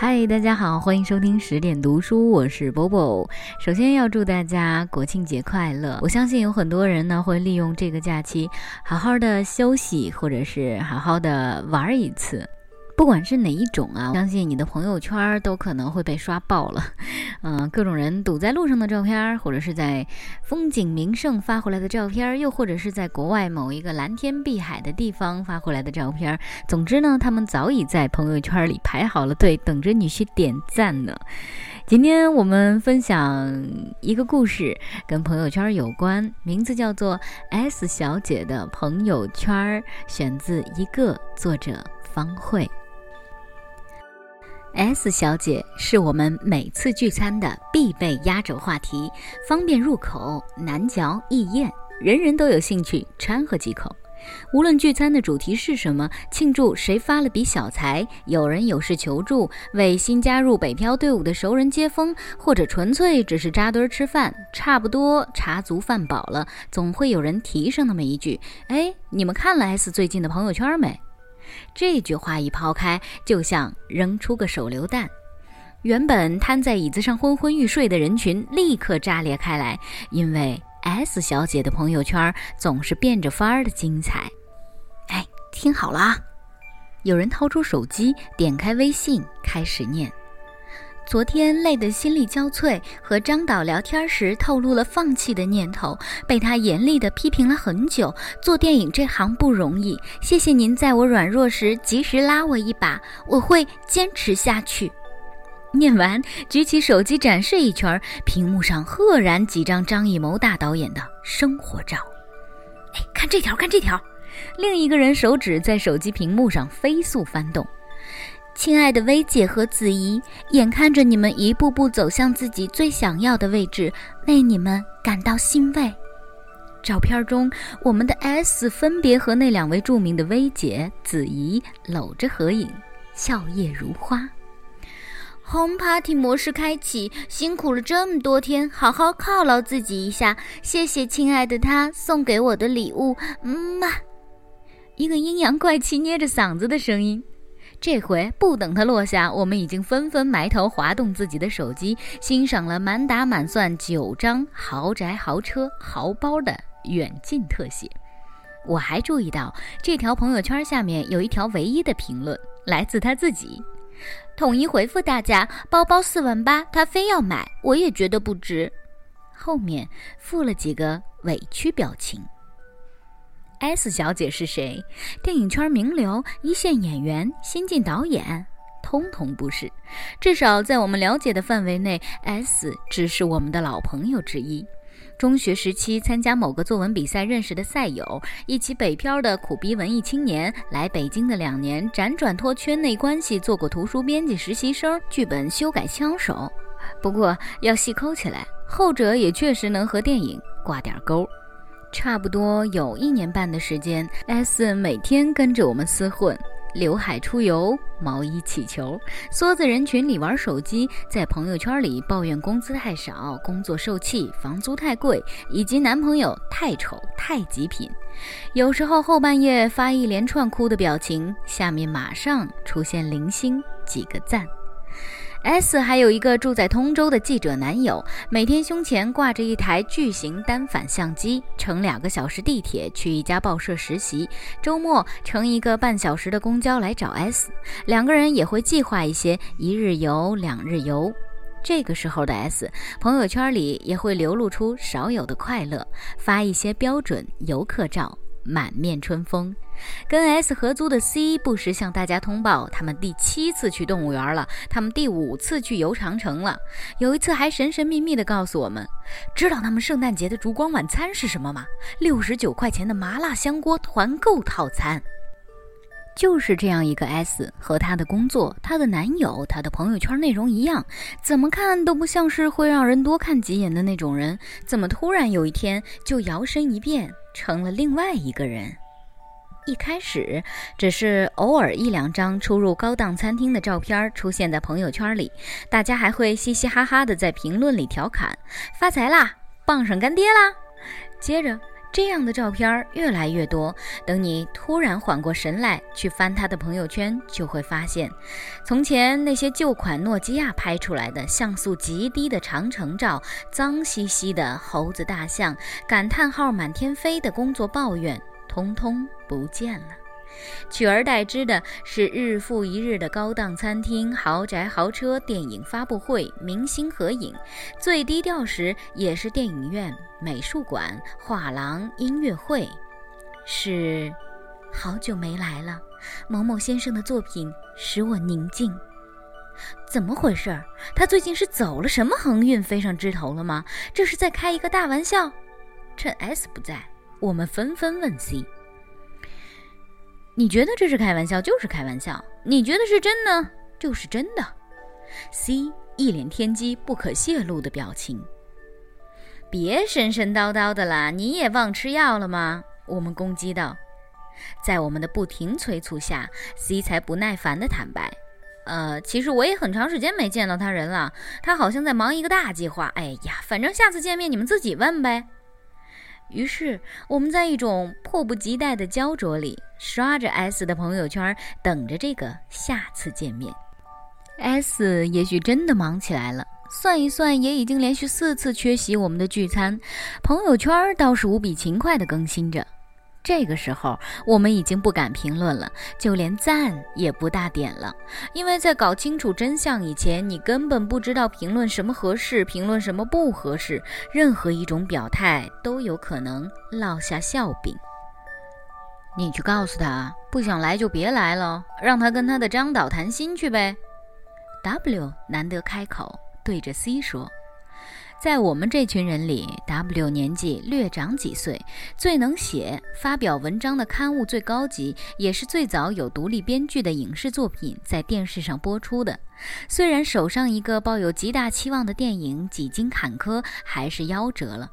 嗨，大家好，欢迎收听十点读书，我是 Bobo。首先要祝大家国庆节快乐！我相信有很多人呢会利用这个假期好好的休息，或者是好好的玩一次。不管是哪一种啊，相信你的朋友圈都可能会被刷爆了。嗯，各种人堵在路上的照片，或者是在风景名胜发回来的照片，又或者是在国外某一个蓝天碧海的地方发回来的照片。总之呢，他们早已在朋友圈里排好了队，等着你去点赞呢。今天我们分享一个故事，跟朋友圈有关，名字叫做《S 小姐的朋友圈》，选自一个作者方慧。S 小姐是我们每次聚餐的必备压轴话题，方便入口，难嚼易咽，人人都有兴趣掺和几口。无论聚餐的主题是什么，庆祝谁发了笔小财，有人有事求助，为新加入北漂队伍的熟人接风，或者纯粹只是扎堆吃饭，差不多茶足饭饱了，总会有人提上那么一句：“哎，你们看了 S 最近的朋友圈没？”这句话一抛开，就像扔出个手榴弹，原本瘫在椅子上昏昏欲睡的人群立刻炸裂开来。因为 S 小姐的朋友圈总是变着法儿的精彩。哎，听好了啊！有人掏出手机，点开微信，开始念。昨天累得心力交瘁，和张导聊天时透露了放弃的念头，被他严厉地批评了很久。做电影这行不容易，谢谢您在我软弱时及时拉我一把，我会坚持下去。念完，举起手机展示一圈，屏幕上赫然几张张艺谋大导演的生活照。哎，看这条，看这条！另一个人手指在手机屏幕上飞速翻动。亲爱的薇姐和子怡，眼看着你们一步步走向自己最想要的位置，为你们感到欣慰。照片中，我们的 S 分别和那两位著名的薇姐、子怡搂着合影，笑靥如花。Home Party 模式开启，辛苦了这么多天，好好犒劳自己一下。谢谢亲爱的他送给我的礼物，嗯嘛。一个阴阳怪气、捏着嗓子的声音。这回不等它落下，我们已经纷纷埋头滑动自己的手机，欣赏了满打满算九张豪宅、豪车、豪包的远近特写。我还注意到这条朋友圈下面有一条唯一的评论，来自他自己。统一回复大家：包包四万八，他非要买，我也觉得不值。后面附了几个委屈表情。S 小姐是谁？电影圈名流、一线演员、新晋导演，通通不是。至少在我们了解的范围内，S 只是我们的老朋友之一。中学时期参加某个作文比赛认识的赛友，一起北漂的苦逼文艺青年，来北京的两年，辗转托圈内关系做过图书编辑实习生、剧本修改枪手。不过要细抠起来，后者也确实能和电影挂点钩。差不多有一年半的时间，S 每天跟着我们厮混，刘海出油，毛衣起球，缩在人群里玩手机，在朋友圈里抱怨工资太少、工作受气、房租太贵，以及男朋友太丑、太极品。有时候后半夜发一连串哭的表情，下面马上出现零星几个赞。S 还有一个住在通州的记者男友，每天胸前挂着一台巨型单反相机，乘两个小时地铁去一家报社实习，周末乘一个半小时的公交来找 S，两个人也会计划一些一日游、两日游。这个时候的 S，朋友圈里也会流露出少有的快乐，发一些标准游客照。满面春风，跟 S 合租的 C 不时向大家通报，他们第七次去动物园了，他们第五次去游长城了，有一次还神神秘秘地告诉我们，知道他们圣诞节的烛光晚餐是什么吗？六十九块钱的麻辣香锅团购套餐。就是这样一个 S 和她的工作、她的男友、她的朋友圈内容一样，怎么看都不像是会让人多看几眼的那种人，怎么突然有一天就摇身一变？成了另外一个人。一开始只是偶尔一两张出入高档餐厅的照片出现在朋友圈里，大家还会嘻嘻哈哈的在评论里调侃：“发财啦，傍上干爹啦。”接着这样的照片越来越多。等你突然缓过神来，去翻他的朋友圈，就会发现，从前那些旧款诺基亚拍出来的像素极低的长城照、脏兮兮的猴子大象、感叹号满天飞的工作抱怨，通通不见了。取而代之的是日复一日的高档餐厅、豪宅、豪车、电影发布会、明星合影；最低调时也是电影院、美术馆、画廊、音乐会。是，好久没来了。某某先生的作品使我宁静。怎么回事儿？他最近是走了什么横运，飞上枝头了吗？这是在开一个大玩笑。趁 S 不在，我们纷纷问 C。你觉得这是开玩笑，就是开玩笑；你觉得是真呢，就是真的。C 一脸天机不可泄露的表情。别神神叨叨的啦，你也忘吃药了吗？我们攻击道。在我们的不停催促下，C 才不耐烦的坦白：“呃，其实我也很长时间没见到他人了，他好像在忙一个大计划。哎呀，反正下次见面你们自己问呗。”于是，我们在一种迫不及待的焦灼里，刷着 S 的朋友圈，等着这个下次见面。S 也许真的忙起来了，算一算，也已经连续四次缺席我们的聚餐，朋友圈倒是无比勤快地更新着。这个时候，我们已经不敢评论了，就连赞也不大点了，因为在搞清楚真相以前，你根本不知道评论什么合适，评论什么不合适，任何一种表态都有可能落下笑柄。你去告诉他，不想来就别来了，让他跟他的张导谈心去呗。W 难得开口，对着 C 说。在我们这群人里，W 年纪略长几岁，最能写、发表文章的刊物最高级，也是最早有独立编剧的影视作品在电视上播出的。虽然手上一个抱有极大期望的电影几经坎坷，还是夭折了，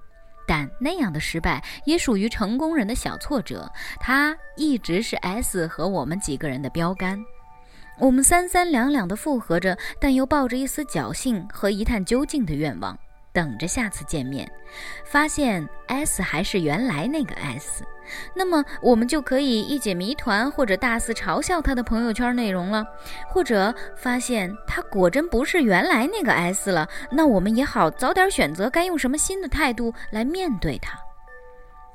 但那样的失败也属于成功人的小挫折。他一直是 S 和我们几个人的标杆。我们三三两两地附和着，但又抱着一丝侥幸和一探究竟的愿望。等着下次见面，发现 S 还是原来那个 S，那么我们就可以一解谜团，或者大肆嘲笑他的朋友圈内容了；或者发现他果真不是原来那个 S 了，那我们也好早点选择该用什么新的态度来面对他。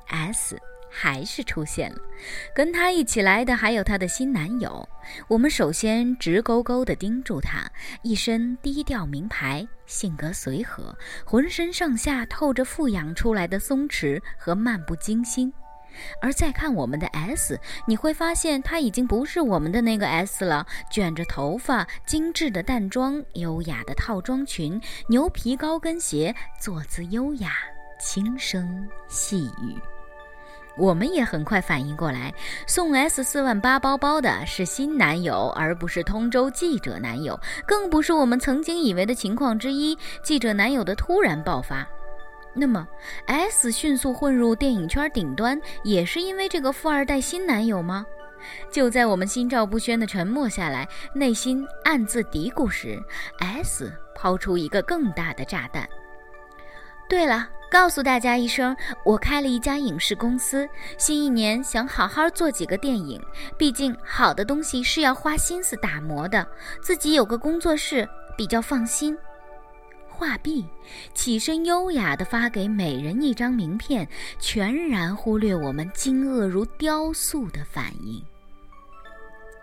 S。还是出现了，跟他一起来的还有他的新男友。我们首先直勾勾地盯住他，一身低调名牌，性格随和，浑身上下透着富养出来的松弛和漫不经心。而再看我们的 S，你会发现他已经不是我们的那个 S 了，卷着头发，精致的淡妆，优雅的套装裙，牛皮高跟鞋，坐姿优雅，轻声细语。我们也很快反应过来，送 S 四万八包包的是新男友，而不是通州记者男友，更不是我们曾经以为的情况之一——记者男友的突然爆发。那么，S 迅速混入电影圈顶端，也是因为这个富二代新男友吗？就在我们心照不宣的沉默下来，内心暗自嘀咕时，S 抛出一个更大的炸弹。对了。告诉大家一声，我开了一家影视公司，新一年想好好做几个电影。毕竟好的东西是要花心思打磨的，自己有个工作室比较放心。画毕，起身优雅地发给每人一张名片，全然忽略我们惊愕如雕塑的反应。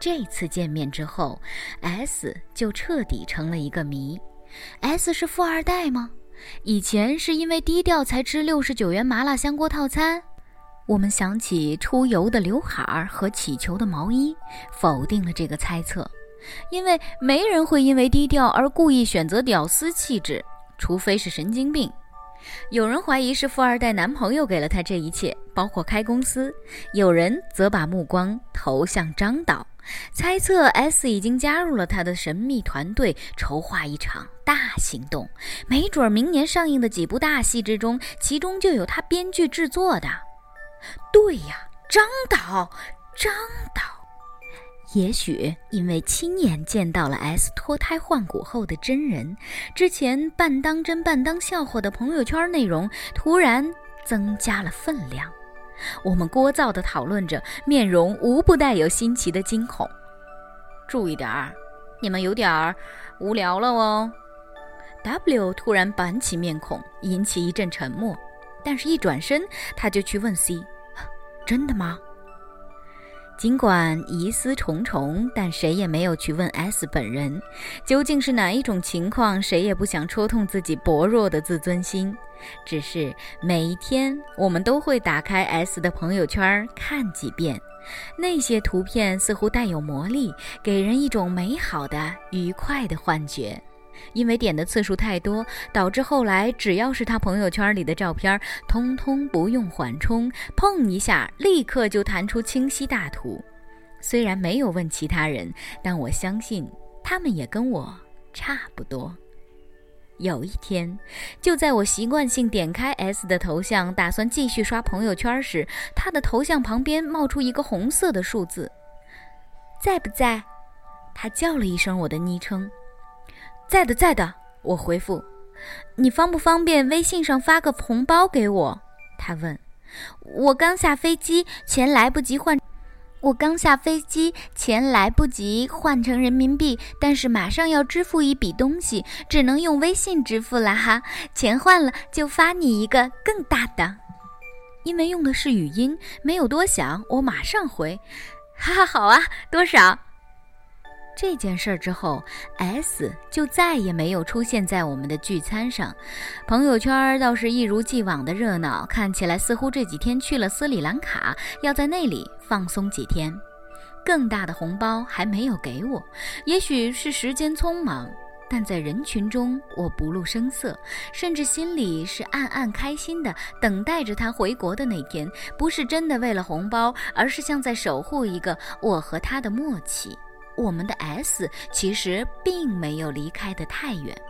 这次见面之后，S 就彻底成了一个谜。S 是富二代吗？以前是因为低调才吃六十九元麻辣香锅套餐，我们想起出油的刘海儿和起球的毛衣，否定了这个猜测。因为没人会因为低调而故意选择屌丝气质，除非是神经病。有人怀疑是富二代男朋友给了他这一切，包括开公司；有人则把目光投向张导。猜测 S 已经加入了他的神秘团队，筹划一场大行动。没准明年上映的几部大戏之中，其中就有他编剧制作的。对呀，张导，张导。也许因为亲眼见到了 S 脱胎换骨后的真人，之前半当真半当笑话的朋友圈内容突然增加了分量。我们聒噪地讨论着，面容无不带有新奇的惊恐。注意点儿，你们有点儿无聊了哦。W 突然板起面孔，引起一阵沉默。但是，一转身，他就去问 C：“ 真的吗？”尽管疑思重重，但谁也没有去问 S 本人，究竟是哪一种情况，谁也不想戳痛自己薄弱的自尊心。只是每一天，我们都会打开 S 的朋友圈看几遍，那些图片似乎带有魔力，给人一种美好的、愉快的幻觉。因为点的次数太多，导致后来只要是他朋友圈里的照片，通通不用缓冲，碰一下立刻就弹出清晰大图。虽然没有问其他人，但我相信他们也跟我差不多。有一天，就在我习惯性点开 S 的头像，打算继续刷朋友圈时，他的头像旁边冒出一个红色的数字，在不在？他叫了一声我的昵称。在的，在的。我回复：“你方不方便微信上发个红包给我？”他问。我刚下飞机，钱来不及换。我刚下飞机，钱来不及换成人民币，但是马上要支付一笔东西，只能用微信支付了哈。钱换了就发你一个更大的。因为用的是语音，没有多想，我马上回：“哈哈，好啊，多少？”这件事儿之后，S 就再也没有出现在我们的聚餐上，朋友圈倒是一如既往的热闹，看起来似乎这几天去了斯里兰卡，要在那里放松几天。更大的红包还没有给我，也许是时间匆忙，但在人群中我不露声色，甚至心里是暗暗开心的，等待着他回国的那天，不是真的为了红包，而是像在守护一个我和他的默契。我们的 S 其实并没有离开得太远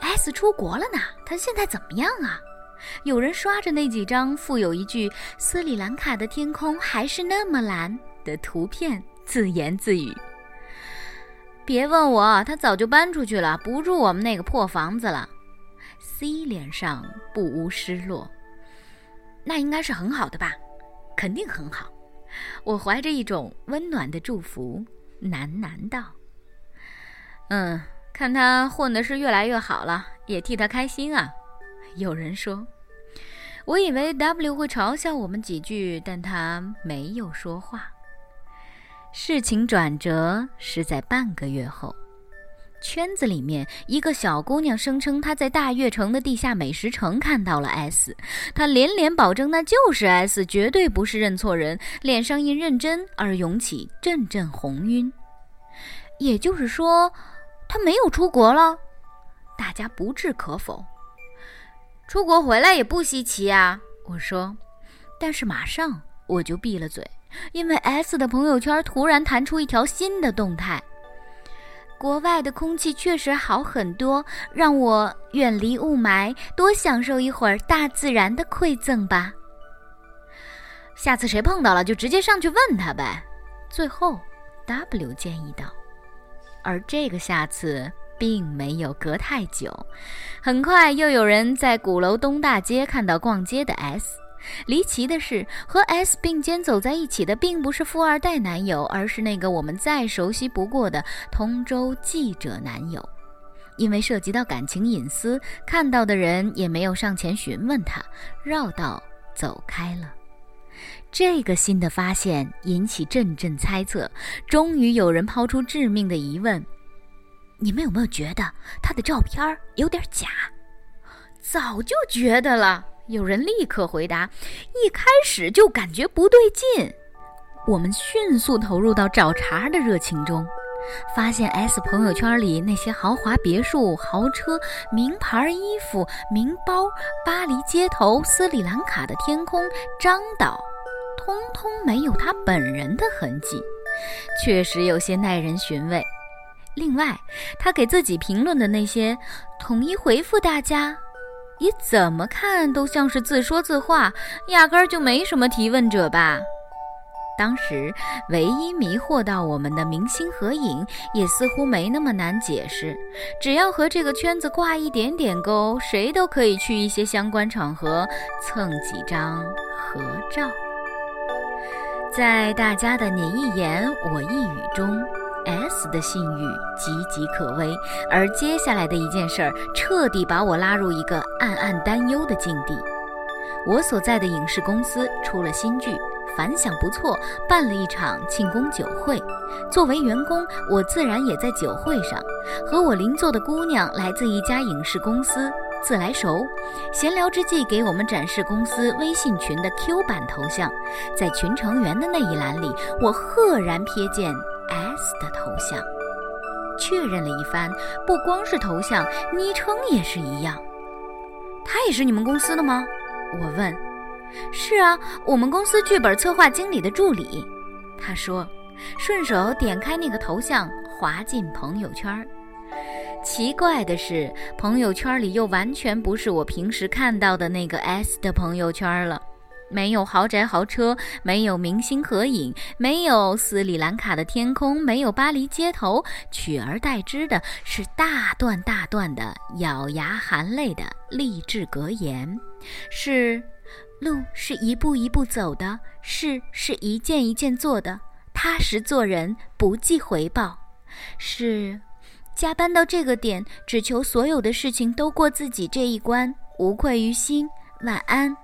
，S 出国了呢。他现在怎么样啊？有人刷着那几张附有一句“斯里兰卡的天空还是那么蓝”的图片，自言自语：“别问我，他早就搬出去了，不住我们那个破房子了。”C 脸上不无失落，那应该是很好的吧？肯定很好。我怀着一种温暖的祝福。喃喃道：“嗯，看他混的是越来越好了，也替他开心啊。”有人说：“我以为 W 会嘲笑我们几句，但他没有说话。”事情转折是在半个月后，圈子里面一个小姑娘声称她在大悦城的地下美食城看到了 S，她连连保证那就是 S，绝对不是认错人，脸上因认真而涌起阵阵红晕。也就是说，他没有出国了，大家不置可否。出国回来也不稀奇啊，我说。但是马上我就闭了嘴，因为 S 的朋友圈突然弹出一条新的动态：国外的空气确实好很多，让我远离雾霾，多享受一会儿大自然的馈赠吧。下次谁碰到了，就直接上去问他呗。最后，W 建议道。而这个下次并没有隔太久，很快又有人在鼓楼东大街看到逛街的 S。离奇的是，和 S 并肩走在一起的并不是富二代男友，而是那个我们再熟悉不过的通州记者男友。因为涉及到感情隐私，看到的人也没有上前询问他，绕道走开了。这个新的发现引起阵阵猜测，终于有人抛出致命的疑问：你们有没有觉得他的照片有点假？早就觉得了，有人立刻回答：一开始就感觉不对劲。我们迅速投入到找茬的热情中，发现 S 朋友圈里那些豪华别墅、豪车、名牌衣服、名包、巴黎街头、斯里兰卡的天空、张岛。通通没有他本人的痕迹，确实有些耐人寻味。另外，他给自己评论的那些，统一回复大家，也怎么看都像是自说自话，压根儿就没什么提问者吧。当时唯一迷惑到我们的明星合影，也似乎没那么难解释，只要和这个圈子挂一点点钩，谁都可以去一些相关场合蹭几张。合照。在大家的你一言我一语中，S 的信誉岌岌可危，而接下来的一件事儿彻底把我拉入一个暗暗担忧的境地。我所在的影视公司出了新剧。反响不错，办了一场庆功酒会。作为员工，我自然也在酒会上。和我邻座的姑娘来自一家影视公司，自来熟。闲聊之际，给我们展示公司微信群的 Q 版头像。在群成员的那一栏里，我赫然瞥见 S 的头像。确认了一番，不光是头像，昵称也是一样。他也是你们公司的吗？我问。是啊，我们公司剧本策划经理的助理。他说，顺手点开那个头像，滑进朋友圈。奇怪的是，朋友圈里又完全不是我平时看到的那个 S 的朋友圈了。没有豪宅豪车，没有明星合影，没有斯里兰卡的天空，没有巴黎街头，取而代之的是大段大段的咬牙含泪的励志格言，是。路是一步一步走的，事是一件一件做的，踏实做人，不计回报。是加班到这个点，只求所有的事情都过自己这一关，无愧于心。晚安。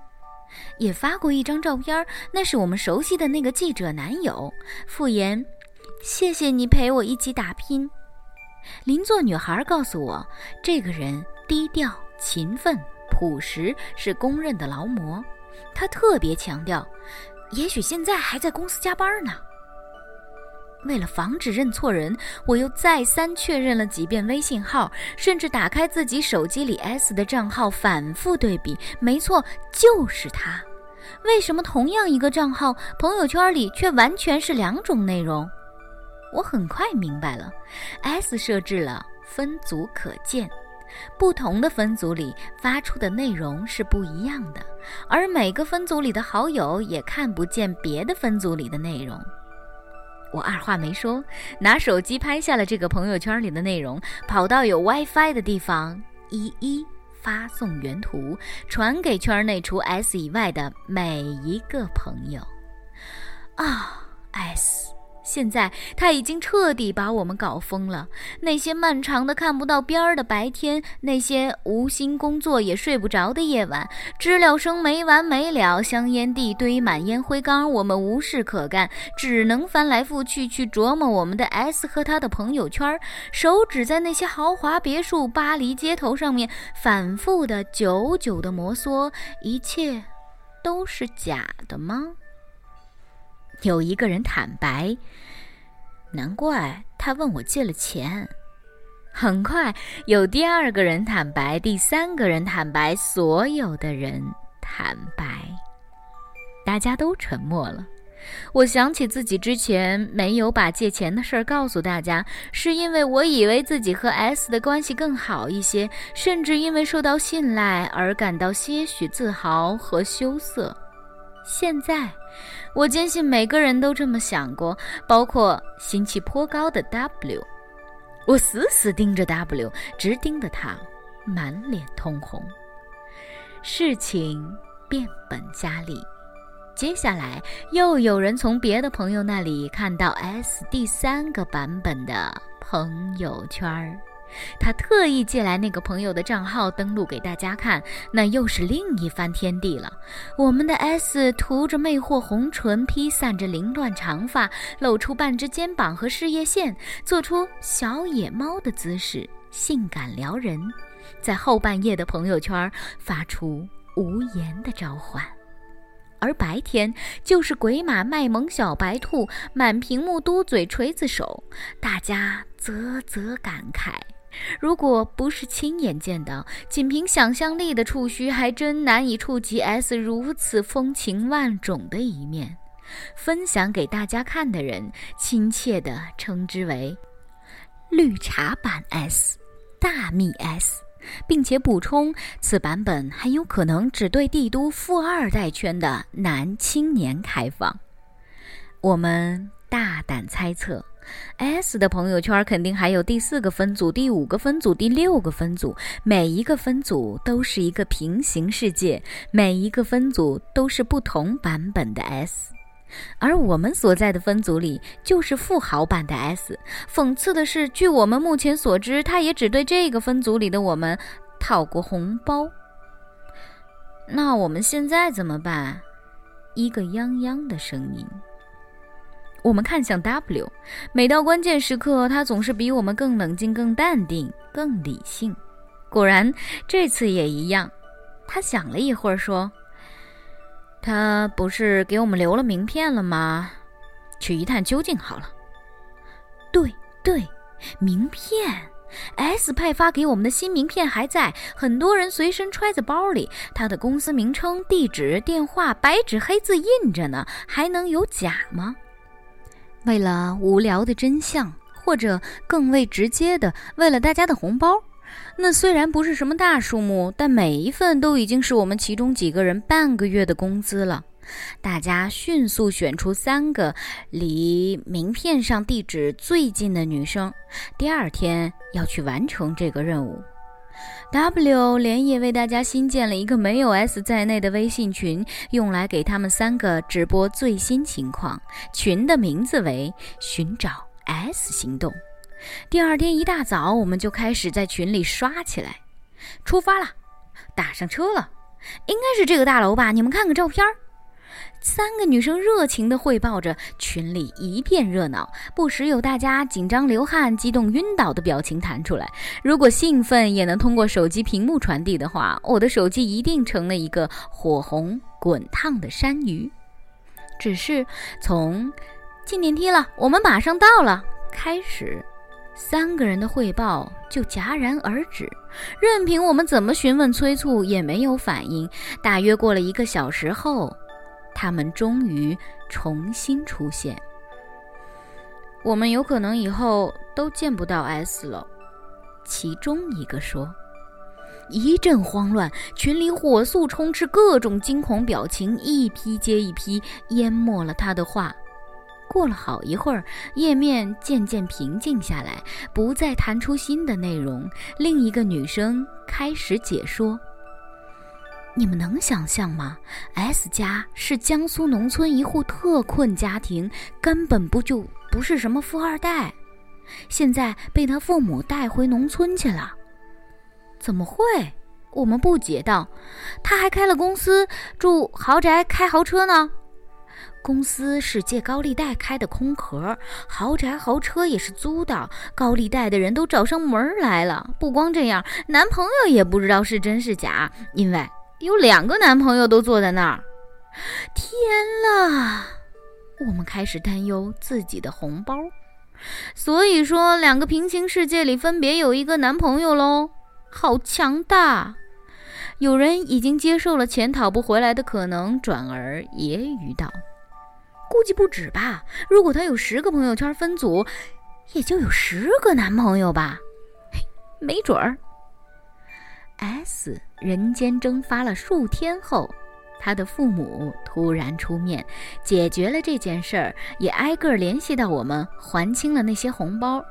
也发过一张照片，那是我们熟悉的那个记者男友。傅言：谢谢你陪我一起打拼。邻座女孩告诉我，这个人低调、勤奋、朴实，是公认的劳模。他特别强调，也许现在还在公司加班呢。为了防止认错人，我又再三确认了几遍微信号，甚至打开自己手机里 S 的账号，反复对比。没错，就是他。为什么同样一个账号，朋友圈里却完全是两种内容？我很快明白了，S 设置了分组可见。不同的分组里发出的内容是不一样的，而每个分组里的好友也看不见别的分组里的内容。我二话没说，拿手机拍下了这个朋友圈里的内容，跑到有 WiFi 的地方，一一发送原图，传给圈内除 S 以外的每一个朋友。啊，S。现在他已经彻底把我们搞疯了。那些漫长的看不到边儿的白天，那些无心工作也睡不着的夜晚，知了声没完没了，香烟地堆满烟灰缸，我们无事可干，只能翻来覆去去琢磨我们的 S 和他的朋友圈，手指在那些豪华别墅、巴黎街头上面反复的、久久的摩挲。一切都是假的吗？有一个人坦白，难怪他问我借了钱。很快有第二个人坦白，第三个人坦白，所有的人坦白，大家都沉默了。我想起自己之前没有把借钱的事儿告诉大家，是因为我以为自己和 S 的关系更好一些，甚至因为受到信赖而感到些许自豪和羞涩。现在，我坚信每个人都这么想过，包括心气颇高的 W。我死死盯着 W，直盯得他满脸通红。事情变本加厉，接下来又有人从别的朋友那里看到 S 第三个版本的朋友圈儿。他特意借来那个朋友的账号登录给大家看，那又是另一番天地了。我们的 S 涂着魅惑红唇，披散着凌乱长发，露出半只肩膀和事业线，做出小野猫的姿势，性感撩人，在后半夜的朋友圈发出无言的召唤。而白天就是鬼马卖萌小白兔，满屏幕嘟嘴锤子手，大家啧啧感慨。如果不是亲眼见到，仅凭想象力的触须，还真难以触及 S 如此风情万种的一面。分享给大家看的人，亲切地称之为“绿茶版 S”、“大蜜 S”，并且补充，此版本很有可能只对帝都富二代圈的男青年开放。我们。大胆猜测：S 的朋友圈肯定还有第四个分组、第五个分组、第六个分组，每一个分组都是一个平行世界，每一个分组都是不同版本的 S。而我们所在的分组里就是富豪版的 S。讽刺的是，据我们目前所知，他也只对这个分组里的我们讨过红包。那我们现在怎么办？一个泱泱的声音。我们看向 W，每到关键时刻，他总是比我们更冷静、更淡定、更理性。果然，这次也一样。他想了一会儿，说。他不是给我们留了名片了吗？去一探究竟好了。对对，名片，S 派发给我们的新名片还在，很多人随身揣在包里。他的公司名称、地址、电话，白纸黑字印着呢，还能有假吗？为了无聊的真相，或者更为直接的，为了大家的红包。那虽然不是什么大数目，但每一份都已经是我们其中几个人半个月的工资了。大家迅速选出三个离名片上地址最近的女生，第二天要去完成这个任务。W 连夜为大家新建了一个没有 S 在内的微信群，用来给他们三个直播最新情况。群的名字为“寻找 S 行动”。第二天一大早，我们就开始在群里刷起来。出发了，打上车了，应该是这个大楼吧？你们看看照片。三个女生热情地汇报着，群里一片热闹，不时有大家紧张流汗、激动晕倒的表情弹出来。如果兴奋也能通过手机屏幕传递的话，我的手机一定成了一个火红滚烫的山芋。只是从进电梯了，我们马上到了开始。三个人的汇报就戛然而止，任凭我们怎么询问催促也没有反应。大约过了一个小时后，他们终于重新出现。我们有可能以后都见不到 S 了，其中一个说。一阵慌乱，群里火速充斥各种惊恐表情，一批接一批，淹没了他的话。过了好一会儿，页面渐渐平静下来，不再弹出新的内容。另一个女生开始解说：“你们能想象吗？S 家是江苏农村一户特困家庭，根本不就不是什么富二代。现在被他父母带回农村去了。怎么会？我们不解道。他还开了公司，住豪宅，开豪车呢。”公司是借高利贷开的空壳，豪宅豪车也是租的。高利贷的人都找上门来了。不光这样，男朋友也不知道是真是假，因为有两个男朋友都坐在那儿。天啦！我们开始担忧自己的红包。所以说，两个平行世界里分别有一个男朋友喽，好强大！有人已经接受了钱讨不回来的可能，转而揶揄道。估计不止吧。如果他有十个朋友圈分组，也就有十个男朋友吧。没准儿。S 人间蒸发了数天后，他的父母突然出面解决了这件事儿，也挨个联系到我们，还清了那些红包。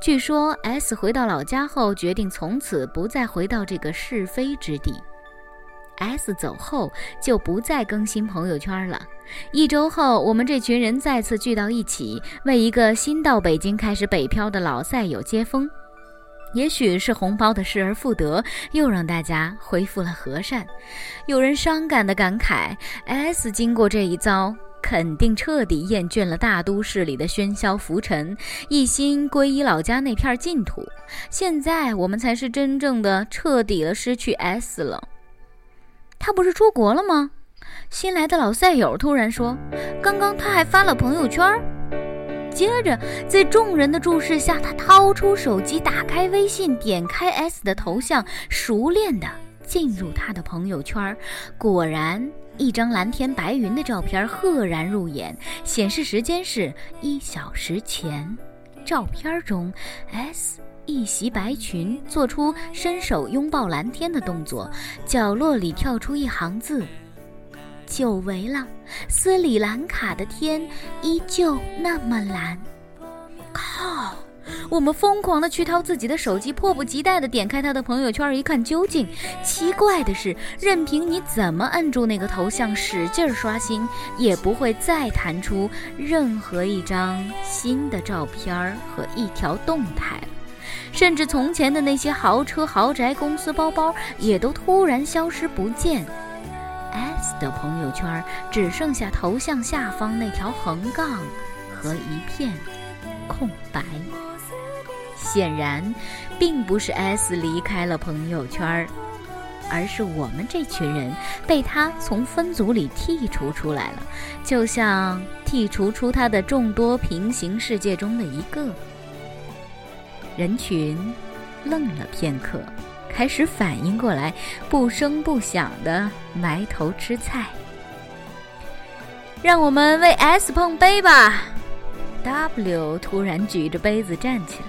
据说 S 回到老家后，决定从此不再回到这个是非之地。S 走后就不再更新朋友圈了。一周后，我们这群人再次聚到一起，为一个新到北京开始北漂的老赛友接风。也许是红包的失而复得，又让大家恢复了和善。有人伤感地感慨：S 经过这一遭，肯定彻底厌倦了大都市里的喧嚣浮沉，一心皈依老家那片净土。现在我们才是真正的彻底的失去 S 了。他不是出国了吗？新来的老赛友突然说：“刚刚他还发了朋友圈。”接着，在众人的注视下，他掏出手机，打开微信，点开 S 的头像，熟练地进入他的朋友圈。果然，一张蓝天白云的照片赫然入眼，显示时间是一小时前。照片中，S。一袭白裙，做出伸手拥抱蓝天的动作，角落里跳出一行字：“久违了，斯里兰卡的天依旧那么蓝。靠！我们疯狂地去掏自己的手机，迫不及待地点开他的朋友圈，一看究竟。奇怪的是，任凭你怎么摁住那个头像，使劲刷新，也不会再弹出任何一张新的照片和一条动态了。甚至从前的那些豪车、豪宅、公司包包，也都突然消失不见。S 的朋友圈只剩下头像下方那条横杠和一片空白。显然，并不是 S 离开了朋友圈，而是我们这群人被他从分组里剔除出来了，就像剔除出他的众多平行世界中的一个。人群愣了片刻，开始反应过来，不声不响的埋头吃菜。让我们为 S 碰杯吧！W 突然举着杯子站起来。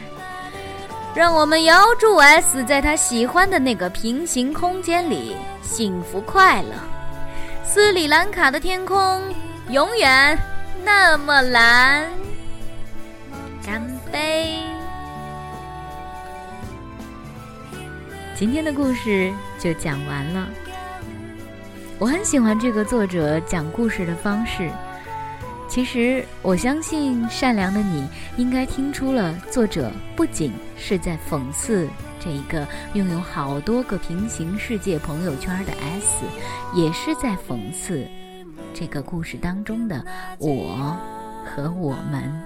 让我们遥祝 S 在他喜欢的那个平行空间里幸福快乐。斯里兰卡的天空永远那么蓝。干杯！今天的故事就讲完了。我很喜欢这个作者讲故事的方式。其实，我相信善良的你应该听出了，作者不仅是在讽刺这一个拥有好多个平行世界朋友圈的 S，也是在讽刺这个故事当中的我和我们。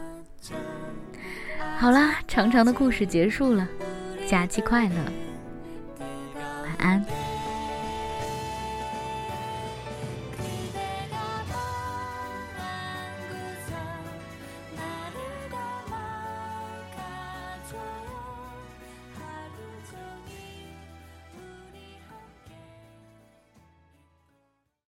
好啦，长长的故事结束了，假期快乐，安。